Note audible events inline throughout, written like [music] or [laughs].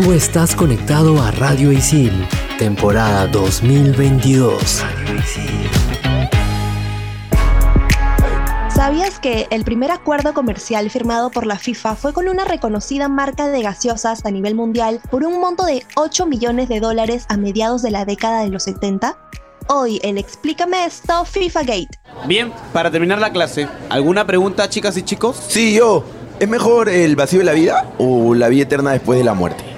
Tú estás conectado a Radio Isil, temporada 2022. ¿Sabías que el primer acuerdo comercial firmado por la FIFA fue con una reconocida marca de gaseosas a nivel mundial por un monto de 8 millones de dólares a mediados de la década de los 70? Hoy el Explícame esto FIFA Gate. Bien, para terminar la clase, ¿alguna pregunta chicas y chicos? Sí, yo. ¿Es mejor el vacío de la vida o la vida eterna después de la muerte?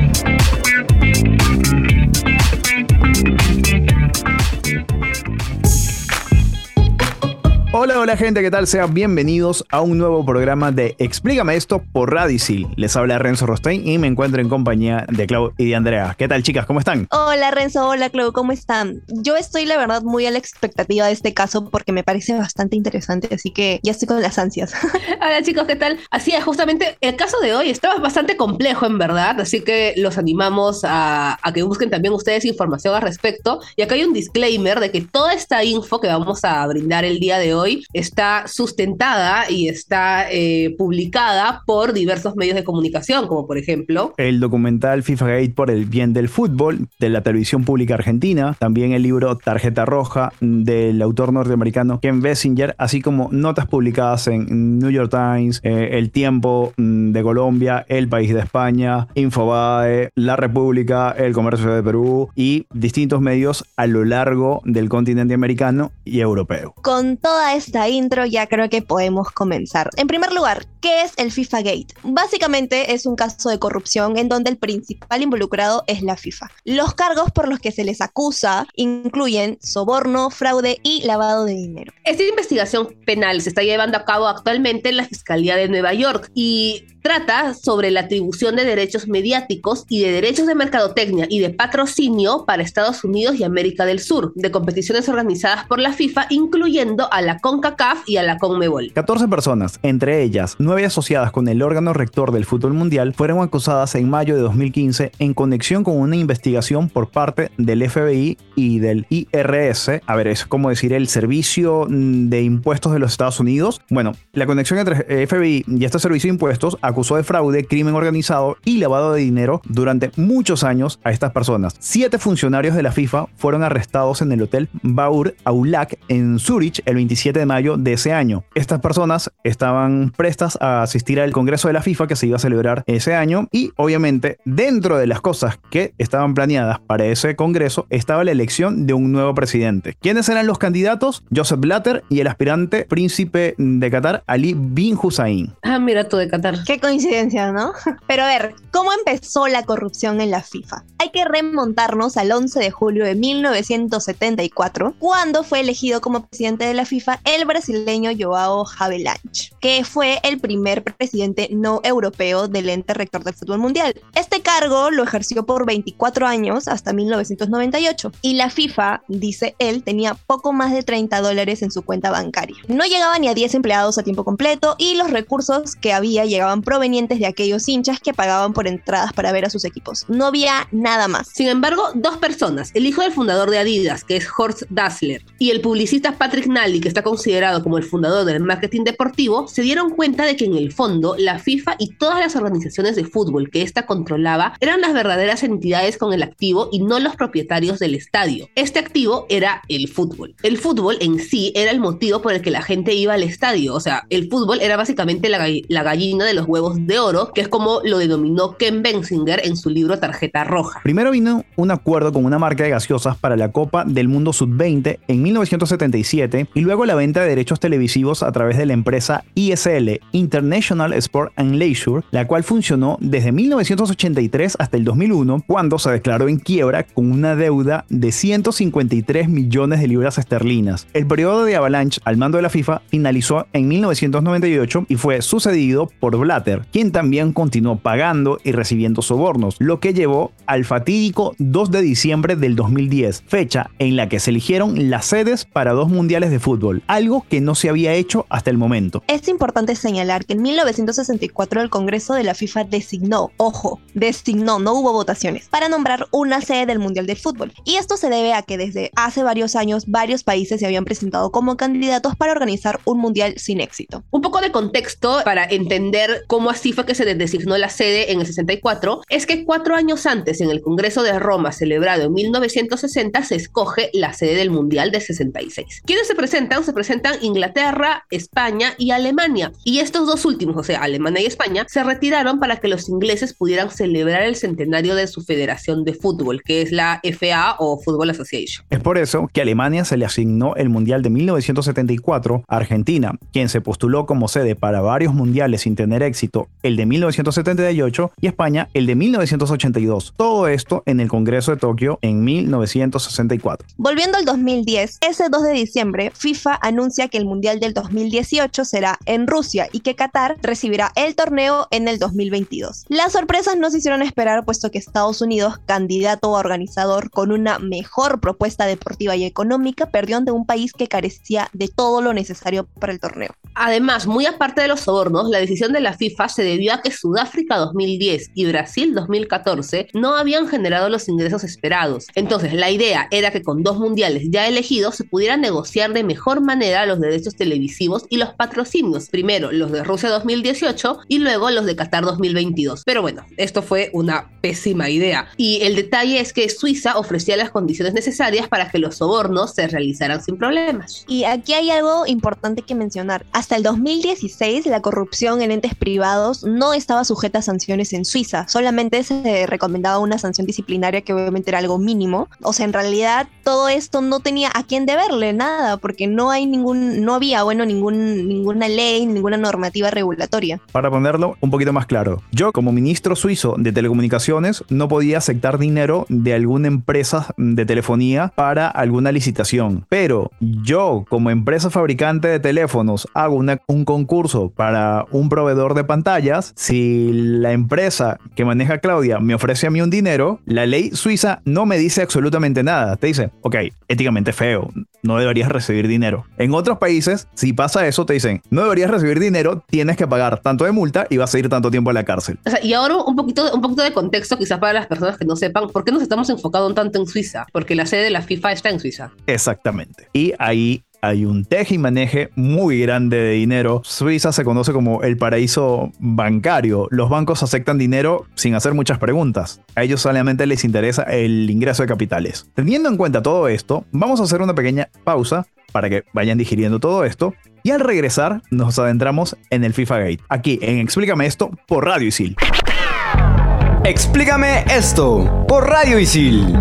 Hola, hola gente, ¿qué tal? Sean bienvenidos a un nuevo programa de Explícame esto por Radicil. Les habla Renzo Rostein y me encuentro en compañía de Clau y de Andrea. ¿Qué tal chicas? ¿Cómo están? Hola Renzo, hola Clau, ¿cómo están? Yo estoy la verdad muy a la expectativa de este caso porque me parece bastante interesante, así que ya estoy con las ansias. [laughs] Hola chicos, ¿qué tal? Así es, justamente el caso de hoy está bastante complejo en verdad, así que los animamos a, a que busquen también ustedes información al respecto. Y acá hay un disclaimer de que toda esta info que vamos a brindar el día de hoy está sustentada y está eh, publicada por diversos medios de comunicación, como por ejemplo el documental FIFA Gate por el bien del fútbol de la televisión pública argentina, también el libro Tarjeta Roja del autor norteamericano Ken Bessinger, así como notas publicadas en New York Times, eh, El Tiempo mm, de Colombia, El País de España, Infobae, La República, El Comercio de Perú y distintos medios a lo largo del continente americano y europeo. Con toda esta intro ya creo que podemos comenzar. En primer lugar, ¿qué es el FIFA Gate? Básicamente es un caso de corrupción en donde el principal involucrado es la FIFA. Los cargos por los que se les acusa incluyen soborno, fraude y lavado de dinero. Esta investigación penal se está llevando a cabo actualmente en la Fiscalía de Nueva York y trata sobre la atribución de derechos mediáticos y de derechos de mercadotecnia y de patrocinio para Estados Unidos y América del Sur, de competiciones organizadas por la FIFA, incluyendo a la CONCACAF y a la CONMEBOL. 14 personas, entre ellas 9 asociadas con el órgano rector del fútbol mundial, fueron acusadas en mayo de 2015 en conexión con una investigación por parte del FBI y del IRS. A ver, es como decir el Servicio de Impuestos de los Estados Unidos. Bueno, la conexión entre FBI y este Servicio de Impuestos acusó de fraude, crimen organizado y lavado de dinero durante muchos años a estas personas. Siete funcionarios de la FIFA fueron arrestados en el hotel Baur Aulak en Zurich el 27 de mayo de ese año. Estas personas estaban prestas a asistir al Congreso de la FIFA que se iba a celebrar ese año y obviamente dentro de las cosas que estaban planeadas para ese Congreso estaba la elección de un nuevo presidente. ¿Quiénes eran los candidatos? Joseph Blatter y el aspirante príncipe de Qatar, Ali bin Hussein. Ah, mira tú de Qatar. Qué coincidencia, ¿no? [laughs] Pero a ver, ¿cómo empezó la corrupción en la FIFA? Hay que remontarnos al 11 de julio de 1974, cuando fue elegido como presidente de la FIFA el brasileño Joao Havelange, que fue el primer presidente no europeo del ente rector del fútbol mundial. Este cargo lo ejerció por 24 años hasta 1998 y la FIFA, dice él, tenía poco más de 30 dólares en su cuenta bancaria. No llegaba ni a 10 empleados a tiempo completo y los recursos que había llegaban provenientes de aquellos hinchas que pagaban por entradas para ver a sus equipos. No había nada más. Sin embargo, dos personas, el hijo del fundador de Adidas, que es Horst Dassler, y el publicista Patrick Nally, que está considerado como el fundador del marketing deportivo, se dieron cuenta de que en el fondo la FIFA y todas las organizaciones de fútbol que ésta controlaba eran las verdaderas entidades con el activo y no los propietarios del estadio. Este activo era el fútbol. El fútbol en sí era el motivo por el que la gente iba al estadio. O sea, el fútbol era básicamente la, la gallina de los huevos de oro, que es como lo denominó Ken Bensinger en su libro Tarjeta Roja. Primero vino un acuerdo con una marca de gaseosas para la Copa del Mundo Sub-20 en 1977 y luego la venta de derechos televisivos a través de la empresa ISL, International Sport and Leisure, la cual funcionó desde 1983 hasta el 2001, cuando se declaró en quiebra con una deuda de 153 millones de libras esterlinas. El periodo de Avalanche al mando de la FIFA finalizó en 1998 y fue sucedido por Blatter Quien también continuó pagando y recibiendo sobornos, lo que llevó al fatídico 2 de diciembre del 2010, fecha en la que se eligieron las sedes para dos mundiales de fútbol, algo que no se había hecho hasta el momento. Es importante señalar que en 1964 el Congreso de la FIFA designó, ojo, designó, no hubo votaciones, para nombrar una sede del Mundial de Fútbol. Y esto se debe a que desde hace varios años varios países se habían presentado como candidatos para organizar un Mundial sin éxito. Un poco de contexto para entender cómo así fue que se designó la sede en el 64, es que cuatro años antes, en el Congreso de Roma, celebrado en 1960, se escoge la sede del Mundial de 66. ¿Quiénes se presentan? Se presentan Inglaterra, España y Alemania. Y estos dos últimos, o sea, Alemania y España, se retiraron para que los ingleses pudieran celebrar el centenario de su federación de fútbol, que es la FA o Football Association. Es por eso que a Alemania se le asignó el Mundial de 1974 a Argentina, quien se postuló como sede para varios mundiales sin tener éxito, el de 1978 y España el de 1982. Todo esto en el Congreso de Tokio en 1964. Volviendo al 2010, ese 2 de diciembre, FIFA anuncia que el Mundial del 2018 será en Rusia y que Qatar recibirá el torneo en el 2022. Las sorpresas no se hicieron esperar puesto que Estados Unidos, candidato a organizador con una mejor propuesta deportiva y económica, perdió ante un país que carecía de todo lo necesario para el torneo. Además, muy aparte de los sobornos, la decisión de la FIFA se debió a que Sudáfrica 2010 y Brasil 2014 no habían generado los ingresos esperados. Entonces, la idea era que con dos mundiales ya elegidos se pudiera negociar de mejor manera los derechos televisivos y los patrocinios. Primero los de Rusia 2018 y luego los de Qatar 2022. Pero bueno, esto fue una pésima idea. Y el detalle es que Suiza ofrecía las condiciones necesarias para que los sobornos se realizaran sin problemas. Y aquí hay algo importante que mencionar. Hasta el 2016 la corrupción en entes privados no estaba sujeta a sanciones en Suiza, solamente se recomendaba una sanción disciplinaria que obviamente era algo mínimo. O sea, en realidad todo esto no tenía a quién deberle nada, porque no hay ningún, no había, bueno, ninguna ley, ninguna normativa regulatoria. Para ponerlo un poquito más claro, yo como ministro suizo de telecomunicaciones no podía aceptar dinero de alguna empresa de telefonía para alguna licitación, pero yo como empresa fabricante de teléfonos hago un concurso para un proveedor de pantallas, si la empresa que maneja Claudia me ofrece a mí un dinero, la ley suiza no me dice absolutamente nada. Te dice, ok, éticamente feo, no deberías recibir dinero. En otros países, si pasa eso, te dicen, no deberías recibir dinero, tienes que pagar tanto de multa y vas a ir tanto tiempo a la cárcel. O sea, y ahora un poquito, un poquito de contexto quizás para las personas que no sepan, ¿por qué nos estamos enfocando tanto en Suiza? Porque la sede de la FIFA está en Suiza. Exactamente. Y ahí hay un teje y maneje muy grande de dinero. Suiza se conoce como el paraíso bancario. Los bancos aceptan dinero sin hacer muchas preguntas. A ellos solamente les interesa el ingreso de capitales. Teniendo en cuenta todo esto, vamos a hacer una pequeña pausa para que vayan digiriendo todo esto. Y al regresar nos adentramos en el FIFA Gate. Aquí en Explícame esto por Radio Isil. Explícame esto por Radio Isil.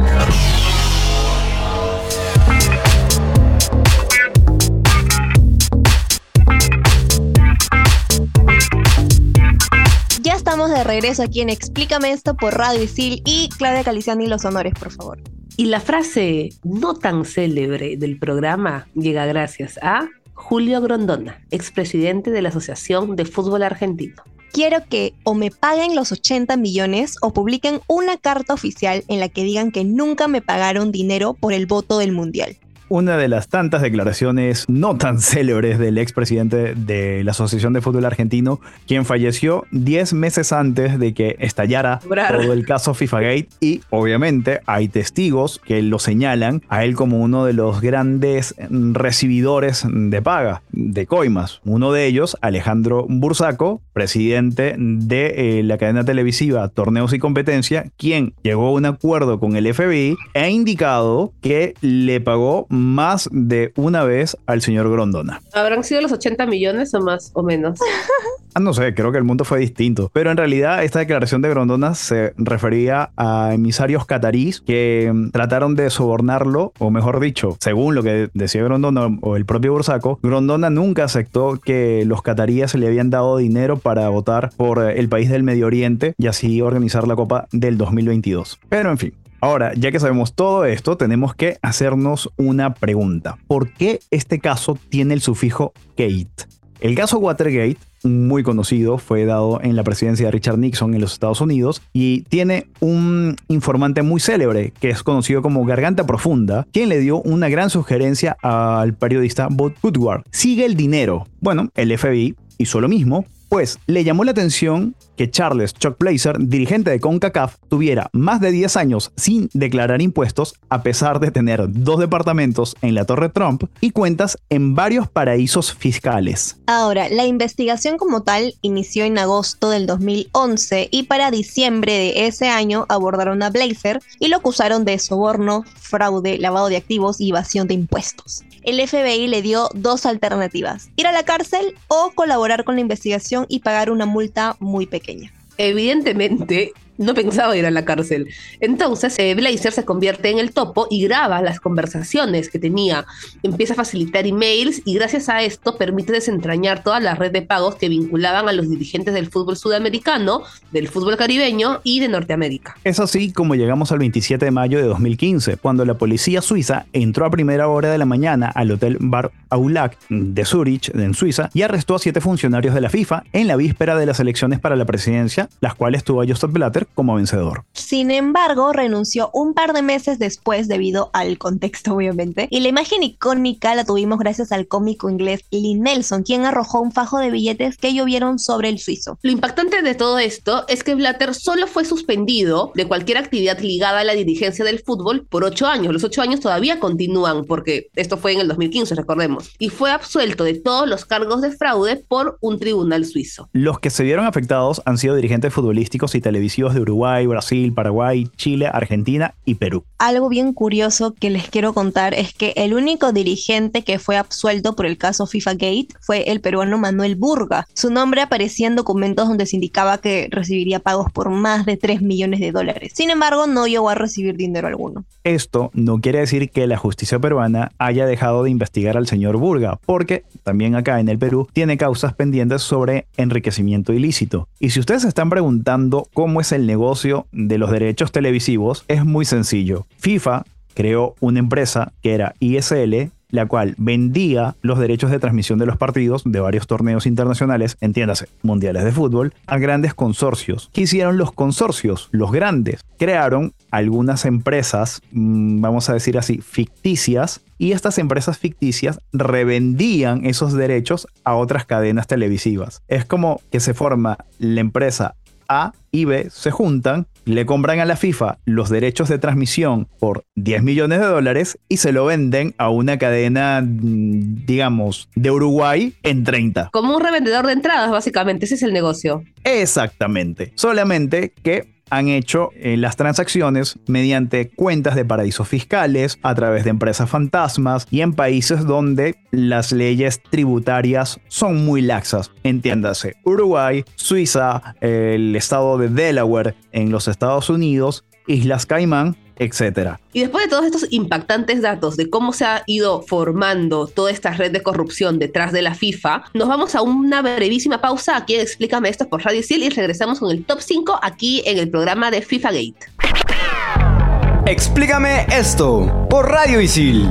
Estamos de regreso aquí en Explícame esto por Radio Isil y Claudia Caliciani los honores, por favor. Y la frase no tan célebre del programa llega gracias a Julio Grondona, expresidente de la Asociación de Fútbol Argentino. Quiero que o me paguen los 80 millones o publiquen una carta oficial en la que digan que nunca me pagaron dinero por el voto del Mundial una de las tantas declaraciones no tan [laughs] célebres del expresidente de la Asociación de Fútbol Argentino, quien falleció 10 meses antes de que estallara todo el caso FIFA Gate y obviamente hay testigos que lo señalan a él como uno de los grandes recibidores de paga, de coimas. Uno de ellos, Alejandro Bursaco, presidente de eh, la cadena televisiva Torneos y Competencia, quien llegó a un acuerdo con el FBI e ha indicado que le pagó más de una vez al señor Grondona. ¿Habrán sido los 80 millones o más o menos? [laughs] ah, no sé, creo que el mundo fue distinto. Pero en realidad esta declaración de Grondona se refería a emisarios catarís que mm, trataron de sobornarlo, o mejor dicho, según lo que decía Grondona o el propio Bursaco, Grondona nunca aceptó que los cataríes le habían dado dinero para votar por el país del Medio Oriente y así organizar la Copa del 2022. Pero en fin, Ahora, ya que sabemos todo esto, tenemos que hacernos una pregunta. ¿Por qué este caso tiene el sufijo Kate? El caso Watergate, muy conocido, fue dado en la presidencia de Richard Nixon en los Estados Unidos y tiene un informante muy célebre que es conocido como Garganta Profunda, quien le dio una gran sugerencia al periodista Bob Woodward. Sigue el dinero. Bueno, el FBI hizo lo mismo, pues le llamó la atención que Charles Chuck Blazer, dirigente de CONCACAF, tuviera más de 10 años sin declarar impuestos a pesar de tener dos departamentos en la Torre Trump y cuentas en varios paraísos fiscales. Ahora, la investigación como tal inició en agosto del 2011 y para diciembre de ese año abordaron a Blazer y lo acusaron de soborno, fraude, lavado de activos y evasión de impuestos el FBI le dio dos alternativas, ir a la cárcel o colaborar con la investigación y pagar una multa muy pequeña. Evidentemente, no pensaba ir a la cárcel. Entonces, eh, Blazer se convierte en el topo y graba las conversaciones que tenía. Empieza a facilitar emails y gracias a esto permite desentrañar toda la red de pagos que vinculaban a los dirigentes del fútbol sudamericano, del fútbol caribeño y de Norteamérica. Es así como llegamos al 27 de mayo de 2015, cuando la policía suiza entró a primera hora de la mañana al hotel Bar Aulac de Zurich, en Suiza, y arrestó a siete funcionarios de la FIFA en la víspera de las elecciones para la presidencia, las cuales tuvo a Joseph Blatter como vencedor. Sin embargo, renunció un par de meses después debido al contexto, [laughs] obviamente, y la imagen icónica la tuvimos gracias al cómico inglés Lee Nelson, quien arrojó un fajo de billetes que llovieron sobre el suizo. Lo impactante de todo esto es que Blatter solo fue suspendido de cualquier actividad ligada a la dirigencia del fútbol por ocho años. Los ocho años todavía continúan porque esto fue en el 2015, recordemos, y fue absuelto de todos los cargos de fraude por un tribunal suizo. Los que se vieron afectados han sido dirigentes futbolísticos y televisivos de Uruguay, Brasil, Paraguay, Chile, Argentina y Perú. Algo bien curioso que les quiero contar es que el único dirigente que fue absuelto por el caso FIFA Gate fue el peruano Manuel Burga. Su nombre aparecía en documentos donde se indicaba que recibiría pagos por más de 3 millones de dólares. Sin embargo, no llegó a recibir dinero alguno. Esto no quiere decir que la justicia peruana haya dejado de investigar al señor Burga, porque también acá en el Perú tiene causas pendientes sobre enriquecimiento ilícito. Y si ustedes se están preguntando cómo es el negocio de los derechos televisivos, es muy sencillo. FIFA creó una empresa que era ISL la cual vendía los derechos de transmisión de los partidos de varios torneos internacionales, entiéndase, mundiales de fútbol, a grandes consorcios. ¿Qué hicieron los consorcios? Los grandes. Crearon algunas empresas, mm, vamos a decir así, ficticias, y estas empresas ficticias revendían esos derechos a otras cadenas televisivas. Es como que se forma la empresa a y B se juntan, le compran a la FIFA los derechos de transmisión por 10 millones de dólares y se lo venden a una cadena, mm, digamos, de Uruguay en 30. Como un revendedor de entradas, básicamente, ese es el negocio. Exactamente. Solamente que han hecho eh, las transacciones mediante cuentas de paraísos fiscales, a través de empresas fantasmas y en países donde las leyes tributarias son muy laxas. Entiéndase, Uruguay, Suiza, el estado de Delaware en los Estados Unidos, Islas Caimán etcétera. Y después de todos estos impactantes datos de cómo se ha ido formando toda esta red de corrupción detrás de la FIFA, nos vamos a una brevísima pausa aquí en Explícame esto por Radio Ciel y regresamos con el top 5 aquí en el programa de FIFA Gate. Explícame esto por Radio Isil.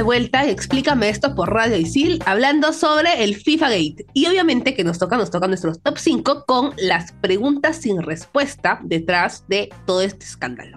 De vuelta y explícame esto por Radio Isil, hablando sobre el FIFA Gate. Y obviamente que nos toca, nos toca nuestros top 5 con las preguntas sin respuesta detrás de todo este escándalo.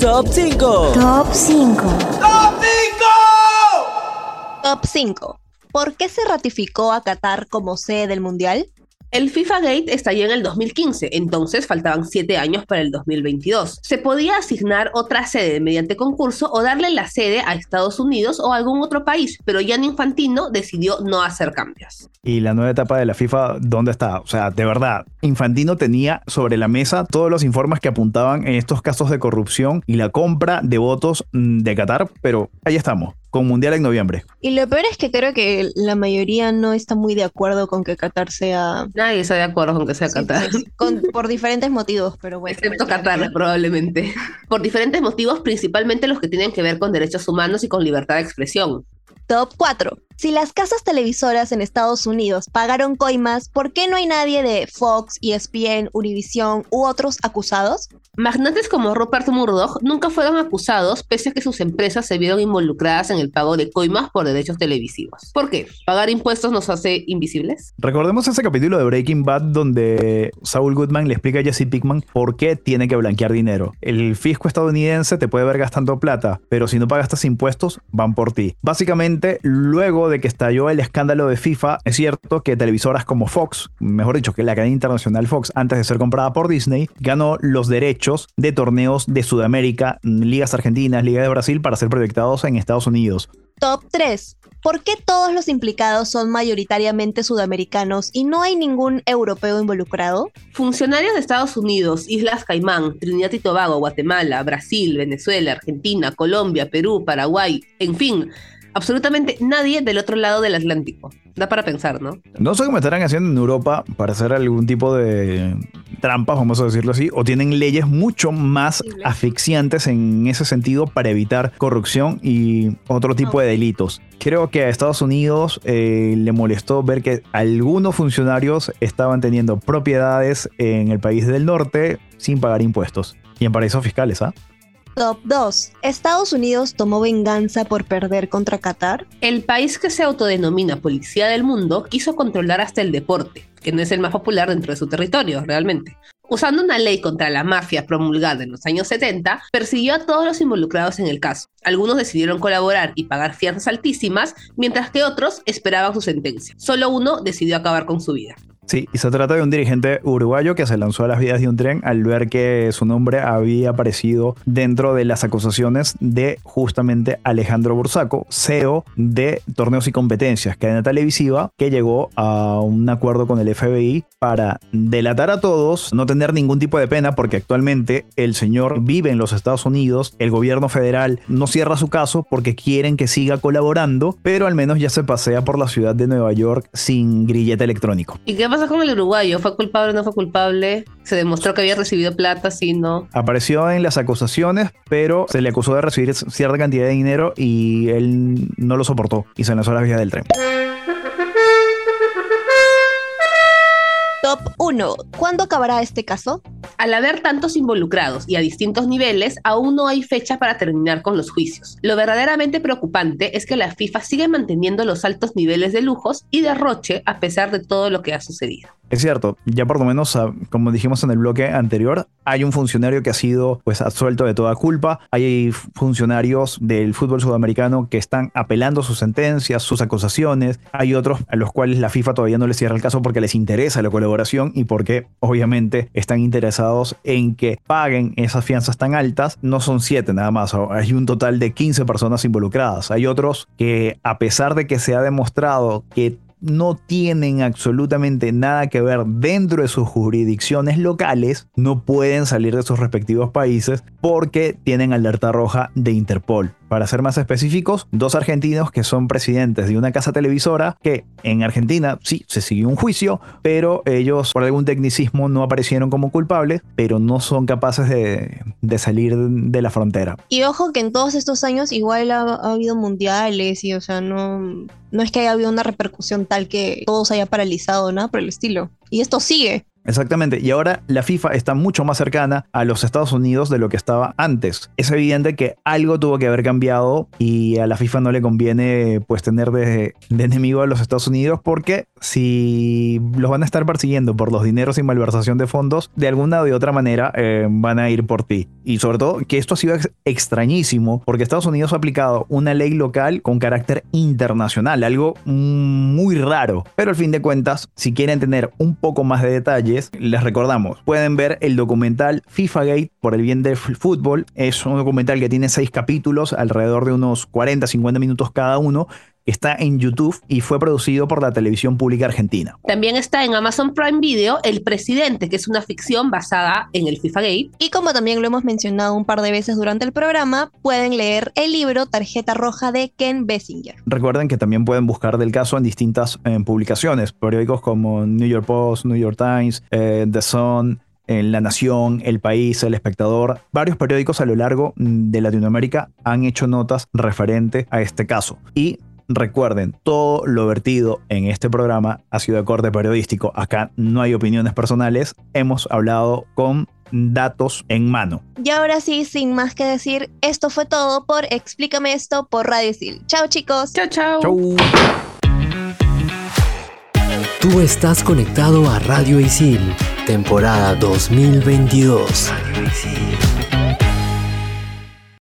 Top 5. Top 5. ¡Top 5! Top 5. ¿Por qué se ratificó a Qatar como sede del Mundial? El FIFA Gate estalló en el 2015, entonces faltaban 7 años para el 2022. Se podía asignar otra sede mediante concurso o darle la sede a Estados Unidos o algún otro país, pero Jan Infantino decidió no hacer cambios. Y la nueva etapa de la FIFA, ¿dónde está? O sea, de verdad, Infantino tenía sobre la mesa todos los informes que apuntaban en estos casos de corrupción y la compra de votos mm, de Qatar, pero ahí estamos con Mundial en noviembre. Y lo peor es que creo que la mayoría no está muy de acuerdo con que Qatar sea... Nadie está de acuerdo con que sea Qatar. Sí, con, por diferentes motivos, pero bueno. Excepto Qatar, probablemente. Por diferentes motivos, principalmente los que tienen que ver con derechos humanos y con libertad de expresión. Top 4. Si las casas televisoras en Estados Unidos pagaron coimas, ¿por qué no hay nadie de Fox, ESPN, Univision u otros acusados? Magnates como Rupert Murdoch nunca fueron acusados pese a que sus empresas se vieron involucradas en el pago de coimas por derechos televisivos. ¿Por qué? ¿Pagar impuestos nos hace invisibles? Recordemos ese capítulo de Breaking Bad donde Saul Goodman le explica a Jesse Pickman por qué tiene que blanquear dinero. El fisco estadounidense te puede ver gastando plata, pero si no pagas estos impuestos, van por ti. Básicamente, luego de que estalló el escándalo de FIFA, es cierto que televisoras como Fox, mejor dicho, que la cadena internacional Fox, antes de ser comprada por Disney, ganó los derechos de torneos de Sudamérica, ligas argentinas, Liga de Brasil para ser proyectados en Estados Unidos. Top 3. ¿Por qué todos los implicados son mayoritariamente sudamericanos y no hay ningún europeo involucrado? Funcionarios de Estados Unidos, Islas Caimán, Trinidad y Tobago, Guatemala, Brasil, Venezuela, Argentina, Colombia, Perú, Paraguay, en fin, absolutamente nadie del otro lado del Atlántico. Da para pensar, ¿no? No sé cómo estarán haciendo en Europa para hacer algún tipo de trampas, vamos a decirlo así, o tienen leyes mucho más asfixiantes en ese sentido para evitar corrupción y otro tipo de delitos. Creo que a Estados Unidos eh, le molestó ver que algunos funcionarios estaban teniendo propiedades en el país del norte sin pagar impuestos y en paraísos fiscales, ¿ah? Top 2. ¿Estados Unidos tomó venganza por perder contra Qatar? El país que se autodenomina policía del mundo quiso controlar hasta el deporte, que no es el más popular dentro de su territorio, realmente. Usando una ley contra la mafia promulgada en los años 70, persiguió a todos los involucrados en el caso. Algunos decidieron colaborar y pagar fianzas altísimas, mientras que otros esperaban su sentencia. Solo uno decidió acabar con su vida. Sí, y se trata de un dirigente uruguayo que se lanzó a las vías de un tren al ver que su nombre había aparecido dentro de las acusaciones de justamente Alejandro Bursaco, CEO de Torneos y Competencias, cadena televisiva, que llegó a un acuerdo con el FBI para delatar a todos, no tener ningún tipo de pena, porque actualmente el señor vive en los Estados Unidos, el gobierno federal no cierra su caso porque quieren que siga colaborando, pero al menos ya se pasea por la ciudad de Nueva York sin grillete electrónico. ¿Y qué con el uruguayo? ¿Fue culpable o no fue culpable? ¿Se demostró que había recibido plata? Sí, no. Apareció en las acusaciones, pero se le acusó de recibir cierta cantidad de dinero y él no lo soportó y se lanzó a las vías del tren. Top 1. ¿Cuándo acabará este caso? Al haber tantos involucrados y a distintos niveles, aún no hay fecha para terminar con los juicios. Lo verdaderamente preocupante es que la FIFA sigue manteniendo los altos niveles de lujos y derroche a pesar de todo lo que ha sucedido. Es cierto, ya por lo menos, ah, como dijimos en el bloque anterior, hay un funcionario que ha sido pues absuelto de toda culpa, hay funcionarios del fútbol sudamericano que están apelando sus sentencias, sus acusaciones, hay otros a los cuales la FIFA todavía no les cierra el caso porque les interesa la colaboración y porque obviamente están interesados en que paguen esas fianzas tan altas. No son siete nada más, hay un total de 15 personas involucradas. Hay otros que a pesar de que se ha demostrado que no tienen absolutamente nada que ver dentro de sus jurisdicciones locales, no pueden salir de sus respectivos países porque tienen alerta roja de Interpol. Para ser más específicos, dos argentinos que son presidentes de una casa televisora que en Argentina sí se siguió un juicio, pero ellos por algún tecnicismo no aparecieron como culpables, pero no son capaces de, salir de la frontera. Y ojo que en todos estos años igual ha, ha habido mundiales y o sea, no, no es que haya habido una repercusión tal que todo se haya paralizado, nada por el estilo. Y esto sigue. Exactamente, y ahora la FIFA está mucho más cercana a los Estados Unidos de lo que estaba antes. Es evidente que algo tuvo que haber cambiado y a la FIFA no le conviene pues tener de, enemigo a los Estados Unidos porque si los van a estar persiguiendo por los dineros y malversación de fondos, de alguna o de otra manera eh, van a ir por ti. Y sobre todo que esto ha sido extrañísimo porque Estados Unidos ha aplicado una ley local con carácter internacional, algo muy raro. Pero al fin de cuentas, si quieren tener un poco más de detalle, les recordamos, pueden ver el documental FIFA Gate por el bien del fútbol. Es un documental que tiene seis capítulos, alrededor de unos 40-50 minutos cada uno, está en YouTube y fue producido por la televisión pública argentina. También está en Amazon Prime Video El Presidente, que es una ficción basada en el FIFA Gate. Y como también lo hemos mencionado un par de veces durante el programa, pueden leer el libro Tarjeta Roja de Ken Bessinger. Recuerden que también pueden buscar del caso en distintas eh, publicaciones, periódicos como New York Post, New York Times, eh, The Sun, en La Nación, El País, El Espectador, varios periódicos a lo largo de Latinoamérica han hecho notas referente a este caso. Y Recuerden, todo lo vertido en este programa ha sido de corte periodístico. Acá no hay opiniones personales. Hemos hablado con datos en mano. Y ahora sí, sin más que decir, esto fue todo por Explícame esto por Radio Isil. Chao chicos. Chao, chao. Chau. Tú estás conectado a Radio Isil, temporada 2022. Radio Isil.